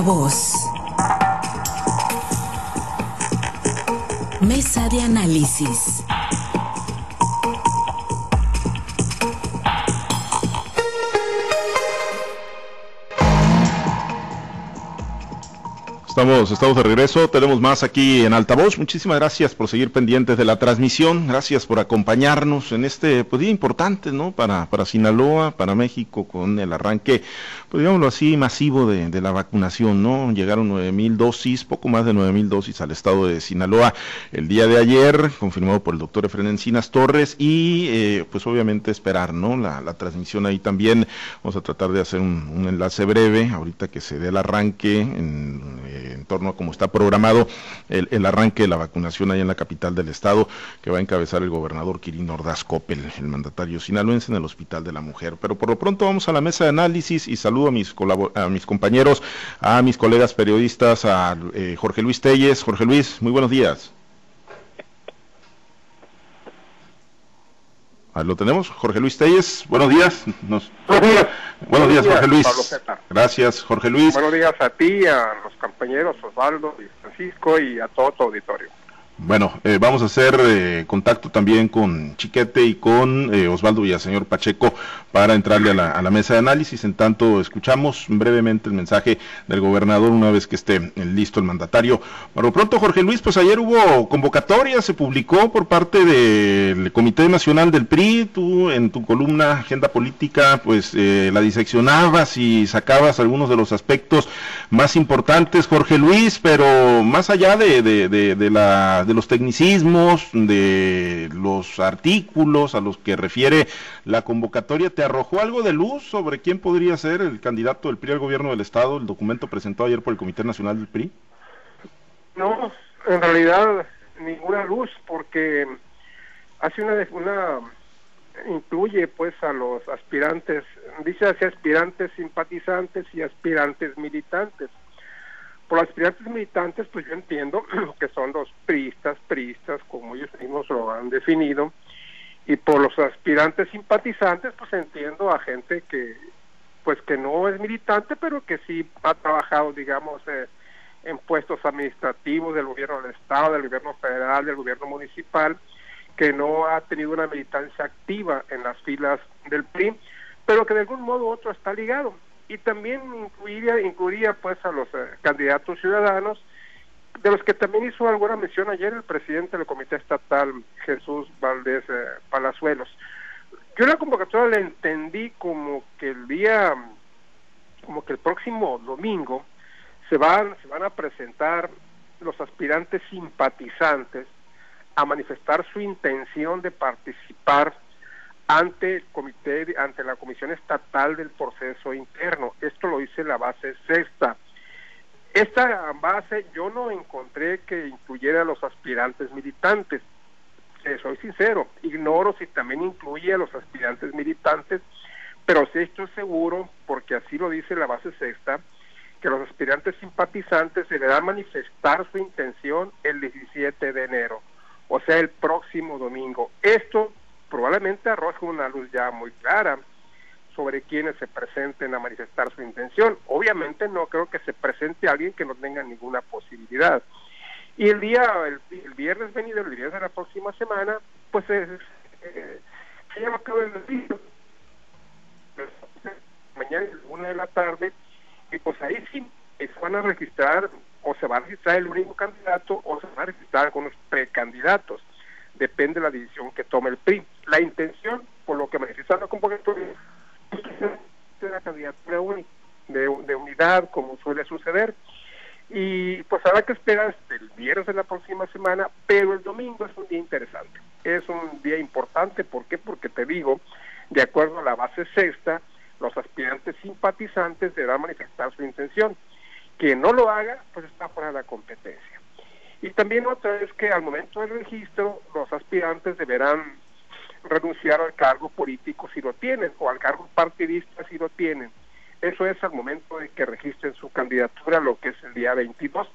altavoz. Mesa de análisis. Estamos, estamos de regreso, tenemos más aquí en Altavoz. Muchísimas gracias por seguir pendientes de la transmisión, gracias por acompañarnos en este pues, día importante, ¿no? Para, para Sinaloa, para México, con el arranque, pues digámoslo así, masivo de, de la vacunación, ¿no? Llegaron nueve mil dosis, poco más de nueve mil dosis al estado de Sinaloa el día de ayer, confirmado por el doctor Efren Encinas Torres, y eh, pues obviamente esperar, ¿no? La, la, transmisión ahí también, vamos a tratar de hacer un, enlace breve, ahorita que se dé el arranque en... Eh, en torno a cómo está programado el, arranque de la vacunación ahí en la capital del estado, que va a encabezar el gobernador Quirino Ordaz Coppel, el mandatario sinaloense en el Hospital de la Mujer. Pero por lo pronto vamos a la mesa de análisis y saludo a mis, a mis compañeros, a mis colegas periodistas, a eh, Jorge Luis Telles. Jorge Luis, muy buenos días. Ahí lo tenemos, Jorge Luis Telles. Buenos días. Nos... Buenos días. Buenos días, Jorge Luis. Gracias, Jorge Luis. Buenos días a ti, a los compañeros Osvaldo y Francisco y a todo tu auditorio. Bueno, eh, vamos a hacer eh, contacto también con Chiquete y con eh, Osvaldo Villaseñor Pacheco para entrarle a la, a la, mesa de análisis. En tanto, escuchamos brevemente el mensaje del gobernador una vez que esté listo el mandatario. Por lo pronto, Jorge Luis, pues ayer hubo convocatoria, se publicó por parte del Comité Nacional del PRI. Tú en tu columna Agenda Política, pues la diseccionabas y sacabas algunos de los aspectos más importantes, Jorge Luis, pero más allá de, de, de, de la de los tecnicismos, de los artículos a los que refiere la convocatoria, ¿te arrojó algo de luz sobre quién podría ser el candidato del PRI al gobierno del Estado, el documento presentado ayer por el Comité Nacional del PRI? No, en realidad ninguna luz, porque hace una, una incluye pues a los aspirantes, dice así aspirantes simpatizantes y aspirantes militantes por los aspirantes militantes, pues yo entiendo que son los priistas, priistas, como ellos mismos lo han definido, y por los aspirantes simpatizantes, pues entiendo a gente que, pues que no es militante, pero que sí ha trabajado, digamos, eh, en puestos administrativos del gobierno del Estado, del gobierno federal, del gobierno municipal, que no ha tenido una militancia activa en las filas del PRI, pero que de algún modo u otro está ligado y también incluiría, incluiría pues a los eh, candidatos ciudadanos, de los que también hizo alguna mención ayer el presidente del Comité Estatal, Jesús Valdés eh, Palazuelos. Yo la convocatoria la entendí como que el día, como que el próximo domingo se van, se van a presentar los aspirantes simpatizantes a manifestar su intención de participar ante el comité, ante la Comisión Estatal del Proceso Interno. Esto lo dice la base sexta. Esta base yo no encontré que incluyera a los aspirantes militantes. Eh, soy sincero, ignoro si también incluye a los aspirantes militantes, pero sí estoy seguro, porque así lo dice la base sexta, que los aspirantes simpatizantes deberán manifestar su intención el 17 de enero, o sea, el próximo domingo. Esto probablemente arroje una luz ya muy clara sobre quienes se presenten a manifestar su intención. Obviamente no creo que se presente alguien que no tenga ninguna posibilidad. Y el día, el, viernes venido, el viernes de la próxima semana, pues es, eh, se llama cabo el. Mañana es una de la tarde, y pues ahí sí se van a registrar, o se va a registrar el único candidato, o se van a registrar algunos precandidatos depende de la decisión que tome el PRI. La intención, por lo que manifiesta la convocatoria, es una candidatura única, de, de, unidad, como suele suceder. Y pues habrá que esperar hasta el viernes de la próxima semana, pero el domingo es un día interesante. Es un día importante, ¿por qué? Porque te digo, de acuerdo a la base sexta, los aspirantes simpatizantes deberán manifestar su intención. Quien no lo haga, pues está fuera de la competencia. Y también otra es que al momento del registro los aspirantes deberán renunciar al cargo político si lo tienen o al cargo partidista si lo tienen. Eso es al momento de que registren su candidatura, lo que es el día 22.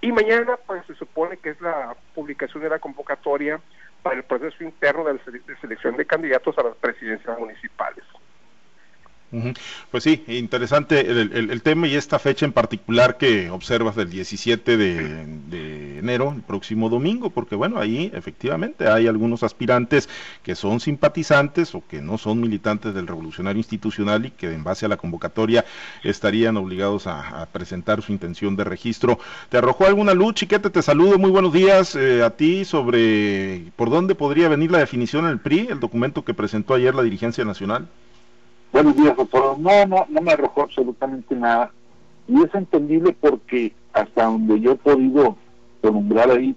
Y mañana pues se supone que es la publicación de la convocatoria para el proceso interno de, de selección de candidatos a las presidencias municipales. Pues sí, interesante el, tema y esta fecha en particular que observas del 17 de, enero, el próximo domingo, porque bueno, ahí efectivamente hay algunos aspirantes que son simpatizantes o que no son militantes del revolucionario institucional y que en base a la convocatoria estarían obligados a, presentar su intención de registro. ¿Te arrojó alguna luz, Chiquete? Te saludo, muy buenos días eh, a ti sobre por dónde podría venir la definición en el PRI, el documento que presentó ayer la dirigencia nacional. Buenos días, doctor. No, no, no me arrojó absolutamente nada. Y es entendible porque hasta donde yo he podido nombrar ahí,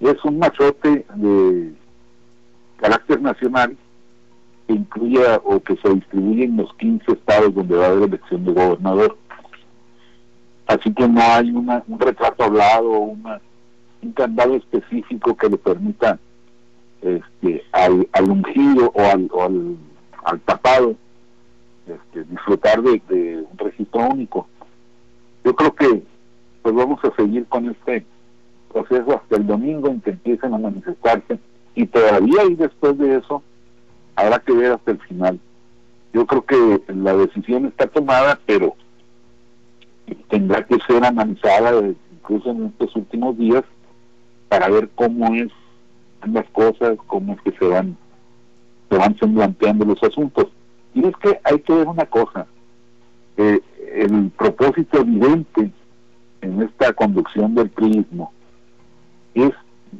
es un machote de carácter nacional que incluye o que se distribuye en los 15 estados donde va a haber elección de gobernador. Así que no hay una, un retrato hablado, una, un candado específico que le permita este, al, al ungido o al, o al, al tapado este, disfrutar de, un registro único. Yo creo que pues vamos a seguir con este proceso hasta el domingo en que empiecen a manifestarse y todavía y después de eso habrá que ver hasta el final. Yo creo que la decisión está tomada, pero tendrá que ser analizada incluso en estos últimos días para ver cómo es las cosas, cómo es que se van se van planteando los asuntos. Y es que hay que ver una cosa, el propósito evidente en esta conducción del prismo es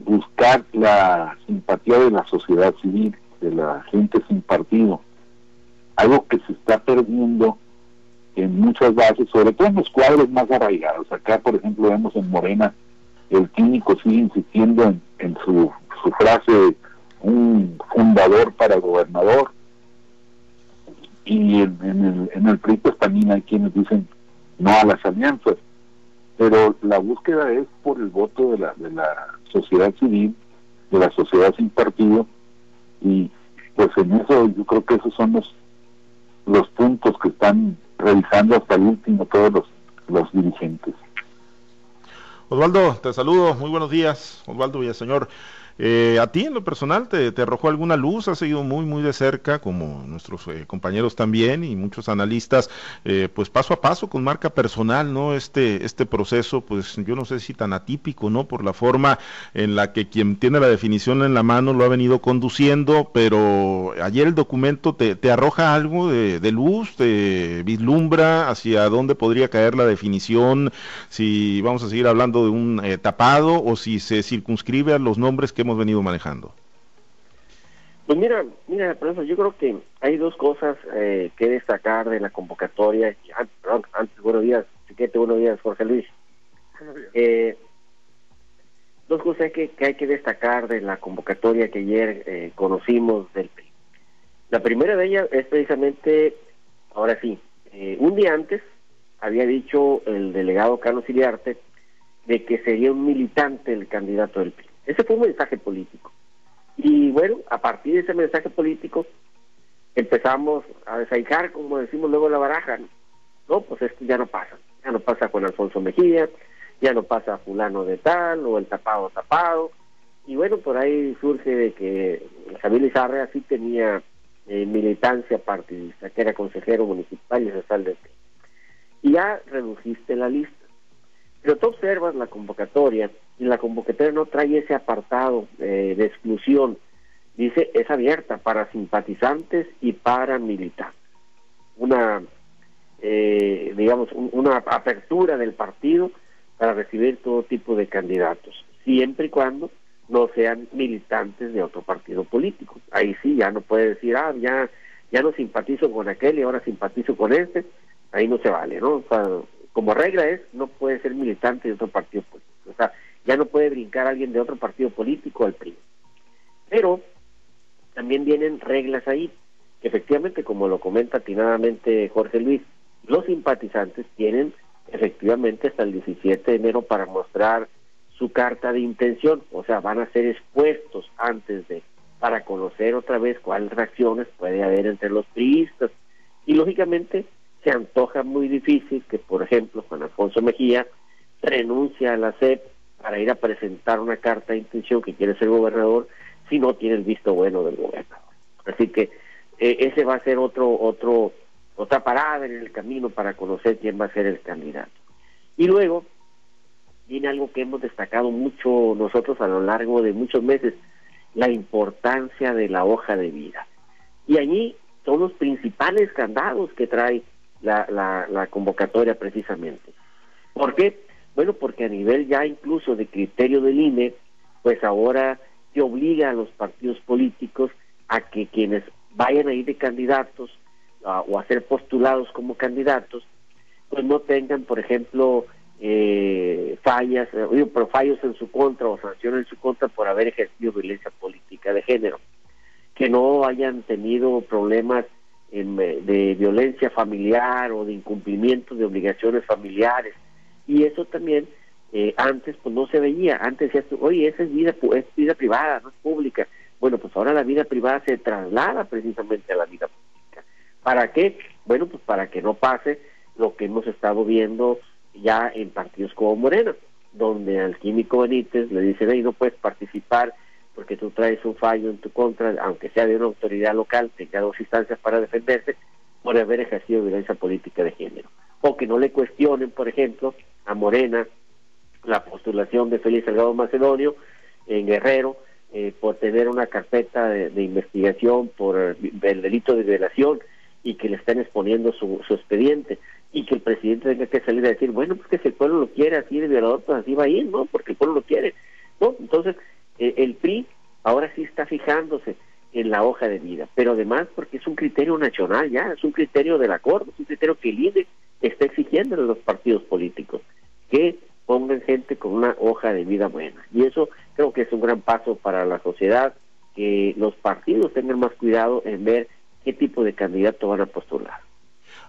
buscar la simpatía de la sociedad civil, de la gente sin partido, algo que se está perdiendo en muchas bases, sobre todo en los cuadros más arraigados. Acá, por ejemplo, vemos en Morena, el químico sigue insistiendo en, en su, su frase, un fundador para gobernador, en, el, en el PRI pues hay quienes dicen no a las alianzas, pero la búsqueda es por el voto de la, de la sociedad civil, de la sociedad sin partido, y pues en eso yo creo que esos son los, los puntos que están revisando hasta el último todos los, los dirigentes. Osvaldo, te saludo, muy buenos días, Osvaldo Villaseñor. Eh, ¿A ti en lo personal te, arrojó alguna luz? ¿Has seguido muy, muy de cerca, como nuestros eh, compañeros también y muchos analistas, eh, pues paso a paso, con marca personal, ¿no? Este, este proceso, pues yo no sé si tan atípico, ¿no? Por la forma en la que quien tiene la definición en la mano lo ha venido conduciendo, pero ayer el documento te, te arroja algo de, de luz, te vislumbra hacia dónde podría caer la definición, si vamos a seguir hablando de un tapado o si se circunscribe a los nombres que hemos venido manejando? Pues mira, mira, profesor, yo creo que hay dos cosas eh, que destacar de la convocatoria. Antes, perdón, antes, buenos días, Chiquete, buenos días, Jorge Luis. Eh, dos cosas que, que, hay que destacar de la convocatoria que ayer eh, conocimos del PRI. La primera de ellas es precisamente, ahora sí, un día antes había dicho el delegado Carlos Iriarte de que sería un militante el candidato del PRI. Ese fue un mensaje político. Y bueno, a partir de ese mensaje político empezamos a desaicar, como decimos luego la baraja. No, pues esto ya no pasa. Ya no pasa con Alfonso Mejía, ya no pasa fulano de tal o el tapado tapado. Y bueno, por ahí surge de que Javier Lizarre sí tenía eh, militancia partidista, que era consejero municipal y social de Y ya redujiste la lista. Pero tú observas la convocatoria y la convocatoria no trae ese apartado eh, de exclusión. Dice, es abierta para simpatizantes y para militantes. Una, eh, digamos, una apertura del partido para recibir todo tipo de candidatos, siempre y cuando no sean militantes de otro partido político. Ahí sí, ya no puede decir, ah, ya, ya no simpatizo con aquel y ahora simpatizo con este. Ahí no se vale, ¿no? O sea, como regla es, no puede ser militante de otro partido político. O sea, ya no puede brincar alguien de otro partido político al PRI. Pero también vienen reglas ahí, que efectivamente, como lo comenta atinadamente Jorge Luis, los simpatizantes tienen efectivamente hasta el 17 de enero para mostrar su carta de intención, o sea, van a ser expuestos antes de, para conocer otra vez cuáles reacciones puede haber entre los priistas. Y lógicamente se antoja muy difícil que, por ejemplo, Juan Alfonso Mejía renuncia a la CEP para ir a presentar una carta de intención que quiere ser gobernador si no tiene el visto bueno del gobernador. Así que eh, ese va a ser otro otro otra parada en el camino para conocer quién va a ser el candidato. Y luego viene algo que hemos destacado mucho nosotros a lo largo de muchos meses, la importancia de la hoja de vida. Y allí son los principales candados que trae la, la, la convocatoria precisamente. ¿Por qué? Bueno, porque a nivel ya incluso de criterio del INE, pues ahora se obliga a los partidos políticos a que quienes vayan a ir de candidatos o a ser postulados como candidatos, pues no tengan, por ejemplo, eh, fallas, eh, pero fallos en su contra o sanciones en su contra por haber ejercido violencia política de género, que no hayan tenido problemas en, eh, de violencia familiar o de incumplimiento de obligaciones familiares. Y eso también eh, antes pues no se veía, antes decías, oye, esa es vida, es vida privada, no es pública. Bueno, pues ahora la vida privada se traslada precisamente a la vida pública. ¿Para qué? Bueno, pues para que no pase lo que hemos estado viendo ya en partidos como Morena, donde al químico Benítez le dicen, hey, no puedes participar porque tú traes un fallo en tu contra, aunque sea de una autoridad local, tenga dos instancias para defenderse, por haber ejercido violencia política de género. O que no le cuestionen, por ejemplo, a Morena la postulación de Félix Salgado Macedonio en Guerrero eh, por tener una carpeta de, investigación por el delito de violación y que le están exponiendo su, su expediente y que el presidente tenga que salir a decir, bueno, pues que si el pueblo lo quiere así de violador, pues así va a ir, ¿no? Porque el pueblo lo quiere, ¿no? Entonces, eh, el PRI ahora sí está fijándose en la hoja de vida, pero además porque es un criterio nacional ya, es un criterio del acuerdo, es un criterio que el está exigiendo a los partidos políticos, que pongan gente con una hoja de vida buena. Y eso creo que es un gran paso para la sociedad, que los partidos tengan más cuidado en ver qué tipo de candidato van a postular.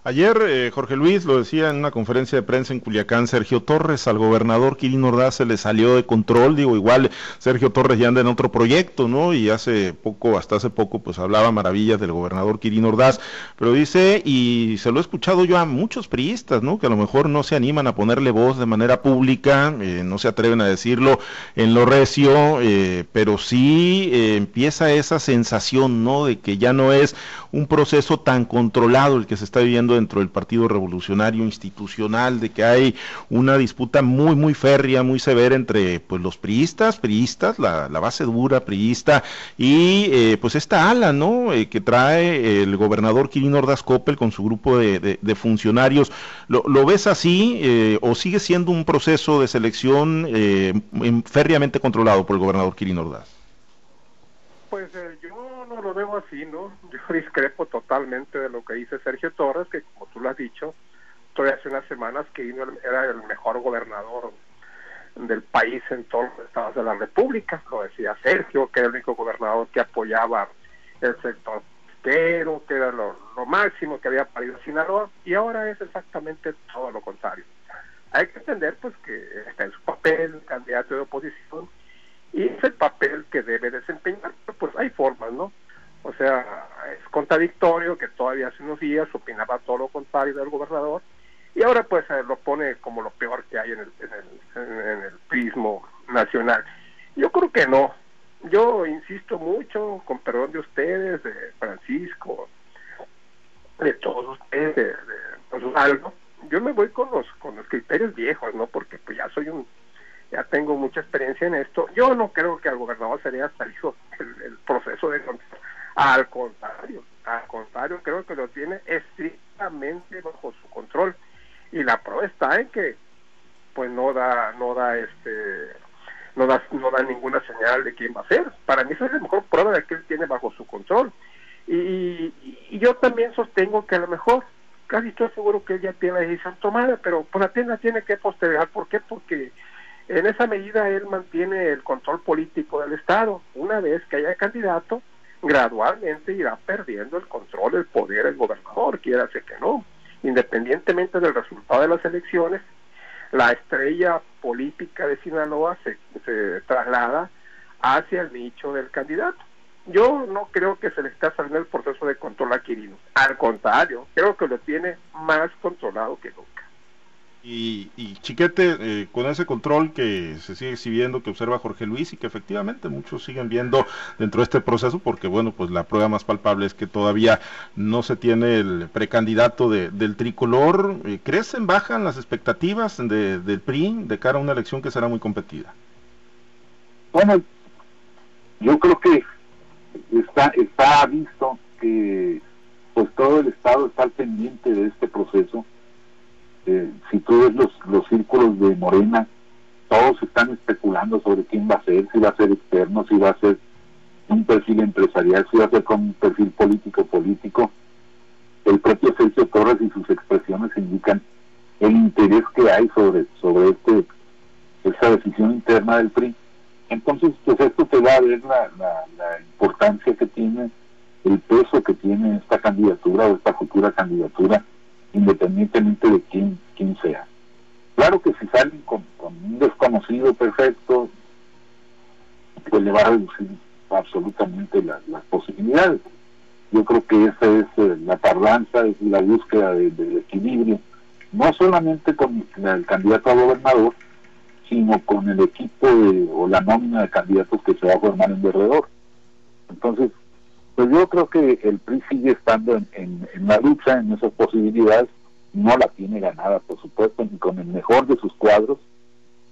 Ayer eh, Jorge Luis lo decía en una conferencia de prensa en Culiacán, Sergio Torres al gobernador Quirino Ordaz se le salió de control, digo, igual Sergio Torres ya anda en otro proyecto, ¿no? Y hace poco, hasta hace poco, pues hablaba maravillas del gobernador Quirino Ordaz, pero dice, y se lo he escuchado yo a muchos priistas, ¿no? Que a lo mejor no se animan a ponerle voz de manera pública, eh, no se atreven a decirlo en lo recio, eh, pero sí empieza esa sensación, ¿no? De que ya no es un proceso tan controlado el que se está viviendo dentro del Partido Revolucionario Institucional, de que hay una disputa muy, muy férrea, muy severa entre pues los priistas, priistas, la, base dura priista, y eh, pues esta ala, ¿no? Eh, que trae el gobernador Quirino Ordaz Coppel con su grupo de, funcionarios. ¿Lo, ves así eh, o sigue siendo un proceso de selección férreamente controlado por el gobernador Quirino Ordaz? Pues yo no lo veo así, ¿no? Discrepo totalmente de lo que dice Sergio Torres, que como tú lo has dicho, todavía hace unas semanas que era el mejor gobernador del país en todos los estados de la República, lo decía Sergio, que era el único gobernador que apoyaba el sector pero que era lo, máximo que había parido Sinaloa, y ahora es exactamente todo lo contrario. Hay que entender pues que está en su papel, candidato de oposición, y es el papel que debe desempeñar, pues hay formas, ¿no? O sea, es contradictorio que todavía hace unos días opinaba todo lo contrario del gobernador y ahora pues lo pone como lo peor que hay en el, en el, prismo nacional. Yo creo que no. Yo insisto mucho, con perdón de ustedes, de Francisco, de todos ustedes, de, de algo, yo me voy con los con los criterios viejos, ¿no? Porque pues ya soy un ya tengo mucha experiencia en esto. Yo no creo que al gobernador se le haya salido el, proceso de. Al contrario, al contrario, creo que lo tiene estrictamente bajo su control. Y la prueba está en que pues no da, no da este no da, no da ninguna señal de quién va a ser. Para mí esa es la mejor prueba de que él tiene bajo su control. Y, y yo también sostengo que a lo mejor, casi estoy seguro que él ya tiene la decisión tomada, pero pues la tiene, tiene que postergar. ¿Por qué? Porque en esa medida él mantiene el control político del Estado. Una vez que haya candidato, gradualmente irá perdiendo el control, el poder, el gobernador, quiera que no. Independientemente del resultado de las elecciones, la estrella política de Sinaloa se, traslada hacia el nicho del candidato. Yo no creo que se le esté saliendo el proceso de control a Quirino. Al contrario, creo que lo tiene más controlado que nunca. Y, Chiquete, eh, con ese control que se sigue exhibiendo, que observa Jorge Luis y que efectivamente muchos siguen viendo dentro de este proceso, porque bueno, pues la prueba más palpable es que todavía no se tiene el precandidato del tricolor. Eh, ¿Crecen, bajan las expectativas del PRI de cara a una elección que será muy competida? Bueno, yo creo que está, está visto que pues todo el Estado está al pendiente de este proceso eh, si tú ves los, los círculos de Morena, todos están especulando sobre quién va a ser, si va a ser externo, si va a ser un perfil empresarial, si va a ser con un perfil político político. El propio Sergio Torres y sus expresiones indican el interés que hay sobre, sobre este esta decisión interna del PRI. Entonces, pues esto te va a ver la, la importancia que tiene, el peso que tiene esta candidatura o esta futura candidatura independientemente de quién, quién sea. Claro que si salen con, un desconocido perfecto, pues le va a reducir absolutamente las, posibilidades. Yo creo que esa es eh, la tardanza, es la búsqueda del equilibrio, no solamente con el candidato a gobernador, sino con el equipo o la nómina de candidatos que se va a formar en derredor. Entonces, pues yo creo que el PRI sigue estando en, la lucha, en esas posibilidades, no la tiene ganada, por supuesto, ni con el mejor de sus cuadros,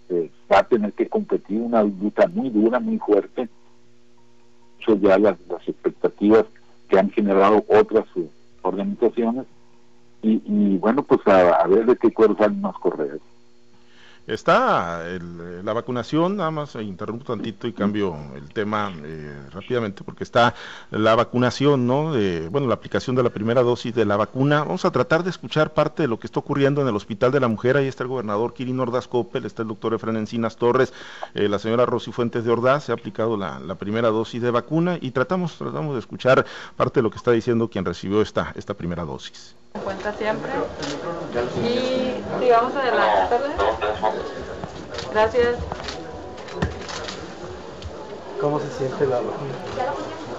eh, va a tener que competir una lucha muy dura, muy fuerte. Eso ya las, expectativas que han generado otras eh, organizaciones, y, bueno, pues a, ver de qué cuerda salen más correos. Está la vacunación, nada más interrumpo tantito y cambio el tema eh, rápidamente porque está la vacunación, ¿no? Bueno, la aplicación de la primera dosis de la vacuna. Vamos a tratar de escuchar parte de lo que está ocurriendo en el Hospital de la Mujer. Ahí está el gobernador Kirin Ordaz Coppel, está el doctor Efren Encinas Torres, eh, la señora Rosy Fuentes de Ordaz, se ha aplicado la, primera dosis de vacuna y tratamos, tratamos de escuchar parte de lo que está diciendo quien recibió esta, esta primera dosis. Cuenta siempre y sigamos adelante. Gracias. ¿Cómo se siente la vacuna?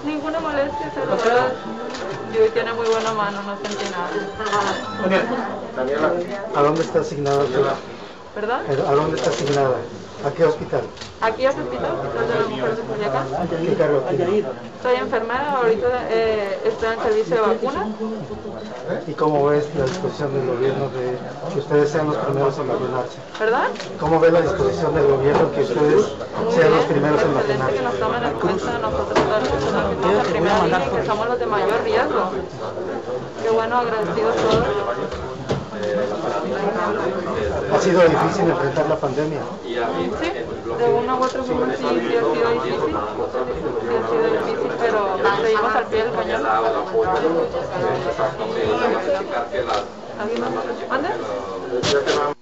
Ninguna molestia, se lo verdad. Y hoy tiene muy buena mano, no sentí nada. ¿A dónde está asignada? ¿Verdad? ¿A dónde está asignada? ¿A qué hospital? Aquí es hospital, hospital de las mujeres de Culiacán. Soy enfermera, ahorita eh, estoy en servicio de vacunas. ¿Y cómo ves la disposición del gobierno de que ustedes sean los primeros en vacunarse? ¿Verdad? ¿Cómo ve la disposición del gobierno que ustedes sean los primeros en vacunarse? que nos tomen en cuenta nosotros la primera línea que somos los de mayor riesgo. Qué bueno, agradecidos todos. ¿Ha sido difícil enfrentar la pandemia? Sí, de una u otra forma sí, sí ha sido difícil. Sí ha sido difícil, pero seguimos al pie del cañón. ¿Alguien más? ¿Mande?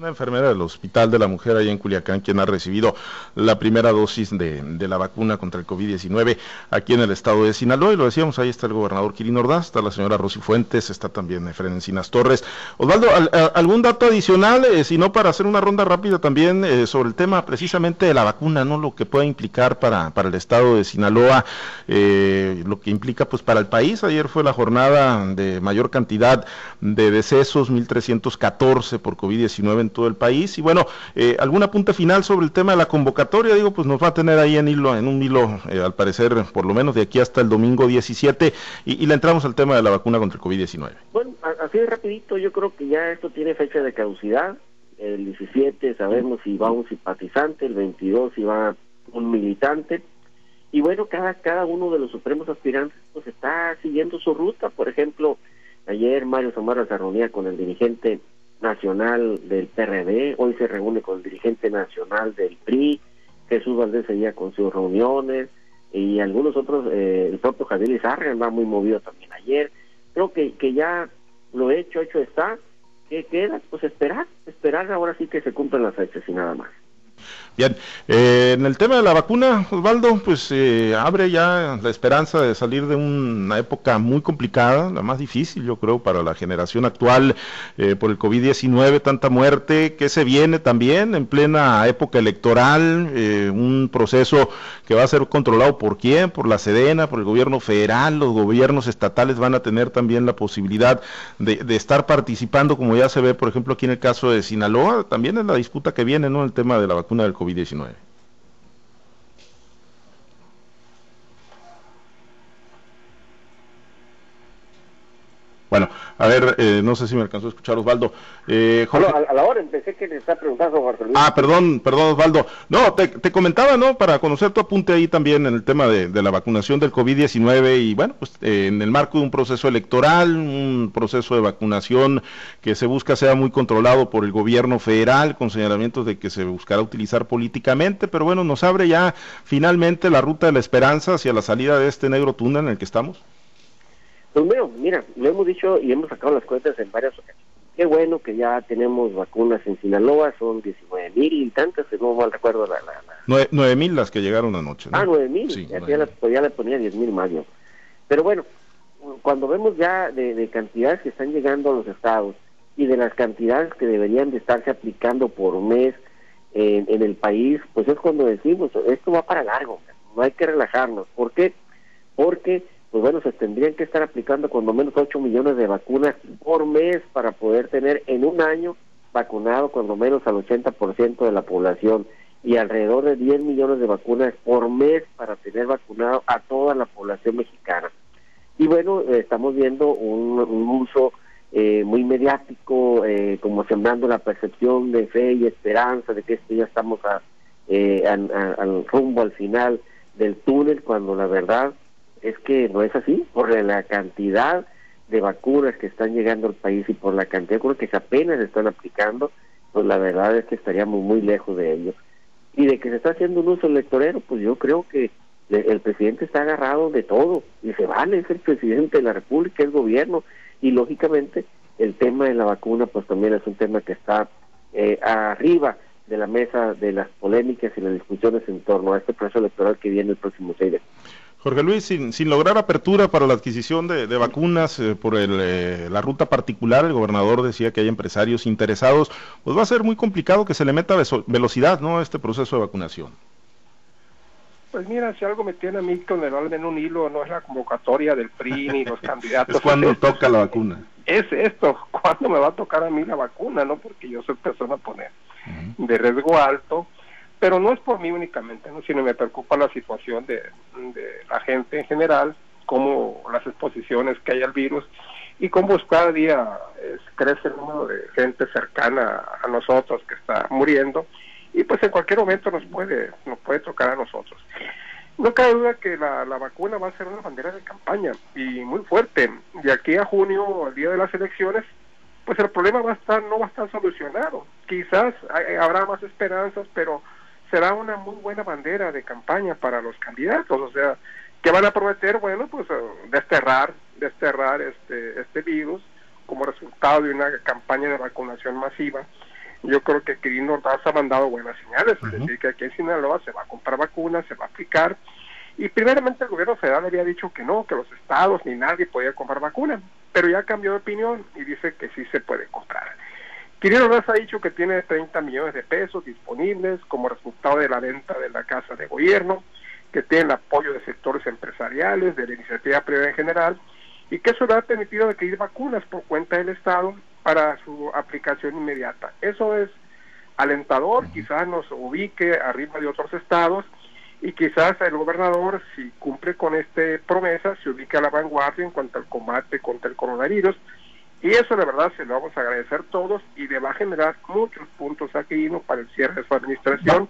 Una enfermera del Hospital de la Mujer allá en Culiacán, quien ha recibido la primera dosis de, la vacuna contra el COVID-19 aquí en el estado de Sinaloa. Y lo decíamos, ahí está el gobernador Kirin Ordaz, está la señora Rosy Fuentes, está también Efren Torres. Osvaldo, ¿algún dato adicional, eh, si no para hacer una ronda rápida también eh, sobre el tema precisamente de la vacuna, ¿no? Lo que puede implicar para, para el estado de Sinaloa, eh, lo que implica pues para el país. Ayer fue la jornada de mayor cantidad de decesos, 1.314 por COVID-19 todo el país. Y bueno, eh, alguna punta final sobre el tema de la convocatoria, digo, pues nos va a tener ahí en hilo, en un hilo, eh, al parecer, por lo menos de aquí hasta el domingo 17, y, le entramos al tema de la vacuna contra el COVID-19. Bueno, así de rapidito, yo creo que ya esto tiene fecha de caducidad. El 17 sabemos si va un simpatizante, el 22 si va un militante. Y bueno, cada, cada uno de los supremos aspirantes pues está siguiendo su ruta. Por ejemplo, ayer Mario Zamora se reunía con el dirigente nacional del PRD, hoy se reúne con el dirigente nacional del PRI, Jesús Valdés seguía con sus reuniones y algunos otros, eh, el propio Javier Lizarra va muy movido también ayer. Creo que, que ya lo hecho, hecho está. ¿Qué queda? Pues esperar, esperar ahora sí que se cumplan las fechas y nada más. Bien, eh, en el tema de la vacuna, Osvaldo, pues eh, abre ya la esperanza de salir de una época muy complicada, la más difícil yo creo para la generación actual eh, por el COVID-19, tanta muerte, que se viene también en plena época electoral, un proceso que va a ser controlado por quién, por la Sedena, por el gobierno federal, los gobiernos estatales van a tener también la posibilidad de, de estar participando, como ya se ve, por ejemplo, aquí en el caso de Sinaloa, también en la disputa que viene, ¿no? El tema de la vacuna del COVID. 飛び出しのや。ね Bueno, a ver, eh, no sé si me alcanzó a escuchar Osvaldo. Eh, a, la hora empecé que le está preguntando Jorge Luis. Ah, perdón, perdón Osvaldo. No, te, comentaba, ¿no? Para conocer tu apunte ahí también en el tema de, la vacunación del COVID-19 y bueno, pues eh, en el marco de un proceso electoral, un proceso de vacunación que se busca sea muy controlado por el gobierno federal, con señalamientos de que se buscará utilizar políticamente, pero bueno, nos abre ya finalmente la ruta de la esperanza hacia la salida de este negro túnel en el que estamos. Pues bueno, mira, lo hemos dicho y hemos sacado las cuentas en varias ocasiones. Qué bueno que ya tenemos vacunas en Sinaloa, son 19 mil y tantas, no mal recuerdo la... la, 9 mil las que llegaron anoche. ¿no? Ah, 9 mil, sí, ya, le ponía 10 mil más yo. Pero bueno, cuando vemos ya de, cantidades que están llegando a los estados y de las cantidades que deberían de estarse aplicando por mes en, en el país, pues es cuando decimos, esto va para largo, no hay que relajarnos. ¿Por qué? Porque pues bueno, se tendrían que estar aplicando cuando menos 8 millones de vacunas por mes para poder tener en un año vacunado cuando menos al 80% de la población y alrededor de 10 millones de vacunas por mes para tener vacunado a toda la población mexicana. Y bueno, estamos viendo un, uso eh, muy mediático, eh, como sembrando la percepción de fe y esperanza de que esto ya estamos a, eh, al rumbo al final del túnel, cuando la verdad es que no es así, por la cantidad de vacunas que están llegando al país y por la cantidad de vacunas que apenas están aplicando, pues la verdad es que estaríamos muy lejos de ello. Y de que se está haciendo un uso electorero, pues yo creo que el presidente está agarrado de todo y se vale, es el presidente de la República, es gobierno y lógicamente el tema de la vacuna pues también es un tema que está eh, arriba de la mesa de las polémicas y las discusiones en torno a este proceso electoral que viene el próximo 6 de Jorge Luis, sin, sin lograr apertura para la adquisición de, vacunas eh, por eh, la ruta particular, el gobernador decía que hay empresarios interesados, pues va a ser muy complicado que se le meta velocidad ¿no? a este proceso de vacunación. Pues mira, si algo me tiene a mí con el alma en un hilo, no es la convocatoria del PRI ni los candidatos. es cuando toca la vacuna. Es esto, cuándo me va a tocar a mí la vacuna, ¿no? Porque yo soy persona poner de riesgo alto pero no es por mí únicamente, ¿no? sino me preocupa la situación de, la gente en general, cómo las exposiciones que hay al virus y cómo cada día crece el número de gente cercana a nosotros que está muriendo y pues en cualquier momento nos puede nos puede tocar a nosotros. No cabe duda que la, la vacuna va a ser una bandera de campaña y muy fuerte. De aquí a junio, al día de las elecciones, pues el problema va a estar no va a estar solucionado. Quizás habrá más esperanzas, pero será una muy buena bandera de campaña para los candidatos, o sea, que van a prometer, bueno, pues eh, desterrar, desterrar este, este virus como resultado de una campaña de vacunación masiva. Yo creo que Quirino Ordaz ha mandado buenas señales, es decir, que aquí en Sinaloa se va a comprar vacunas, se va a aplicar, y primeramente el gobierno federal había dicho que no, que los estados ni nadie podía comprar vacunas, pero ya cambió de opinión y dice que sí se puede comprar. Quirino Ordaz ha dicho que tiene 30 millones de pesos disponibles como resultado de la venta de la casa de gobierno, que tiene el apoyo de sectores empresariales, de la iniciativa privada en general, y que eso le ha permitido adquirir vacunas por cuenta del Estado para su aplicación inmediata. Eso es alentador, quizás nos ubique arriba de otros estados y quizás el gobernador, si cumple con esta promesa, se ubique a la vanguardia en cuanto al combate contra el coronavirus y eso de verdad se lo vamos a agradecer todos y le va a generar muchos puntos aquí ¿no? para el cierre de su administración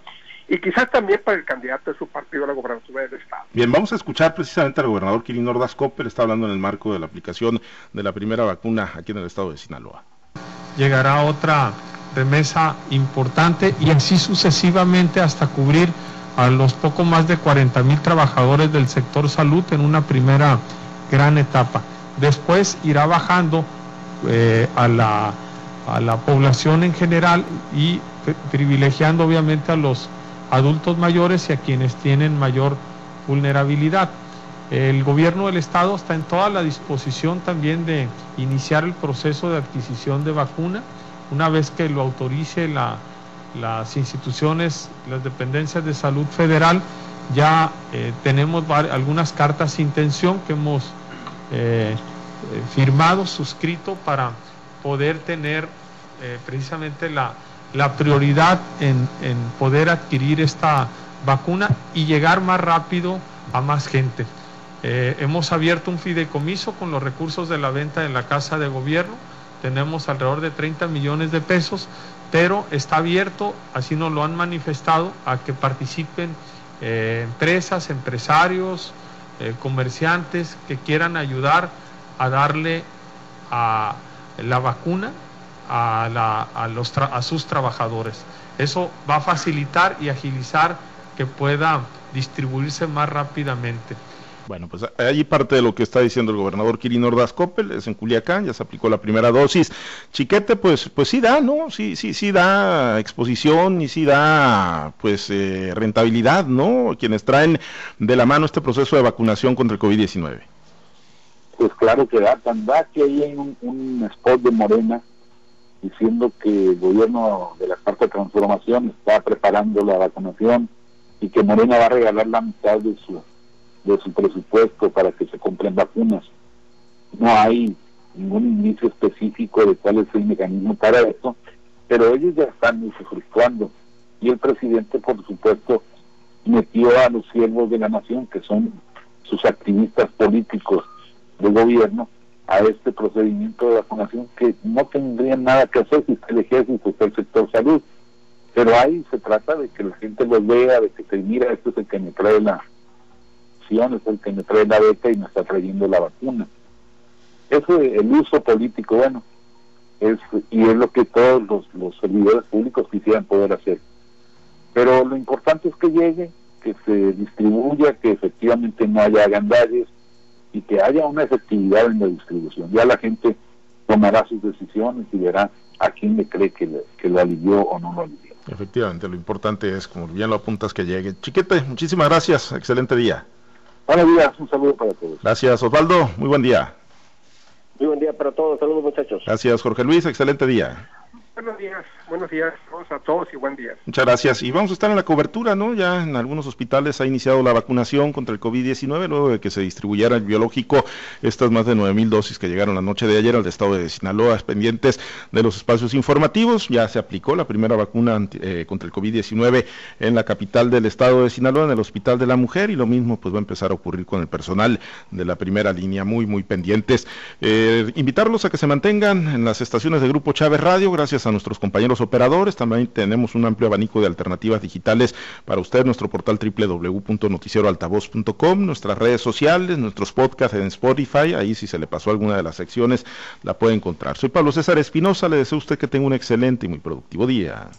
y quizás también para el candidato de su partido a la gobernatura del Estado. Bien, vamos a escuchar precisamente al gobernador Quirino Ordaz Copper, está hablando en el marco de la aplicación de la primera vacuna aquí en el estado de Sinaloa. Llegará otra remesa importante y así sucesivamente hasta cubrir a los poco más de 40 mil trabajadores del sector salud en una primera gran etapa. Después irá bajando eh, a, la, a la población en general y privilegiando obviamente a los adultos mayores y a quienes tienen mayor vulnerabilidad. El gobierno del estado está en toda la disposición también de iniciar el proceso de adquisición de vacuna una vez que lo autorice las instituciones, las dependencias de salud federal. Ya eh, tenemos algunas cartas de intención que hemos eh, firmado, suscrito para poder tener precisamente la, prioridad en poder adquirir esta vacuna y llegar más rápido a más gente. Eh, hemos abierto un fideicomiso con los recursos de la venta en la Casa de Gobierno. Tenemos alrededor de 30 millones de pesos, pero está abierto, así nos lo han manifestado, a que participen eh, empresas, empresarios, eh, comerciantes que quieran ayudar a darle a la vacuna a, a sus trabajadores. Eso va a facilitar y agilizar que pueda distribuirse más rápidamente. Bueno, pues ahí parte de lo que está diciendo el gobernador Kirin Ordaz Coppel, es en Culiacán, ya se aplicó la primera dosis. Chiquete, pues, pues sí da, ¿no? Sí, sí, sí da exposición y sí da, pues, eh, rentabilidad, ¿no? Quienes traen de la mano este proceso de vacunación contra el COVID-19. Pues claro que da, tan da que hay un, spot de Morena diciendo que el gobierno de la Cuarta Transformación está preparando la vacunación y que Morena va a regalar la mitad de su de su presupuesto para que se compren vacunas. No hay ningún indicio específico de cuál es el mecanismo para eso, pero ellos ya están usufructuando. Y el presidente, por supuesto, metió a los siervos de la nación, que son sus activistas políticos del gobierno, a este procedimiento de vacunación que no tendrían nada que hacer si el ejército o el sector salud. Pero ahí se trata de que la gente los vea, de que se mira, esto es el que me trae la, es el que me trae la beca y me está trayendo la vacuna. Eso, el uso político, bueno, es y es lo que todos los, servidores públicos quisieran poder hacer. Pero lo importante es que llegue, que se distribuya, que efectivamente no haya gandalles y que haya una efectividad en la distribución. Ya la gente tomará sus decisiones y verá a quién le cree que, que lo alivió o no lo alivió. Efectivamente, lo importante es, como bien lo apuntas, que llegue. Chiquete, muchísimas gracias, excelente día. Buenos días, un saludo para todos. Gracias, Osvaldo. Muy buen día. Muy buen día para todos. Saludos, muchachos. Gracias, Jorge Luis. Excelente día. Buenos días, buenos días a todos y buen día. Muchas gracias. Y vamos a estar en la cobertura, ¿no? Ya en algunos hospitales ha iniciado la vacunación contra el COVID-19 luego de que se distribuyera el biológico estas más de 9.000 dosis que llegaron la noche de ayer al estado de Sinaloa, pendientes de los espacios informativos. Ya se aplicó la primera vacuna eh, contra el COVID-19 en la capital del estado de Sinaloa, en el Hospital de la Mujer, y lo mismo pues va a empezar a ocurrir con el personal de la primera línea, muy, muy pendientes. Eh, invitarlos a que se mantengan en las estaciones de Grupo Chávez Radio, gracias a nuestros compañeros operadores. También tenemos un amplio abanico de alternativas digitales para usted, nuestro portal www.noticieroaltavoz.com, nuestras redes sociales, nuestros podcasts en Spotify. Ahí si se le pasó alguna de las secciones, la puede encontrar. Soy Pablo César Espinosa. Le deseo a usted que tenga un excelente y muy productivo día.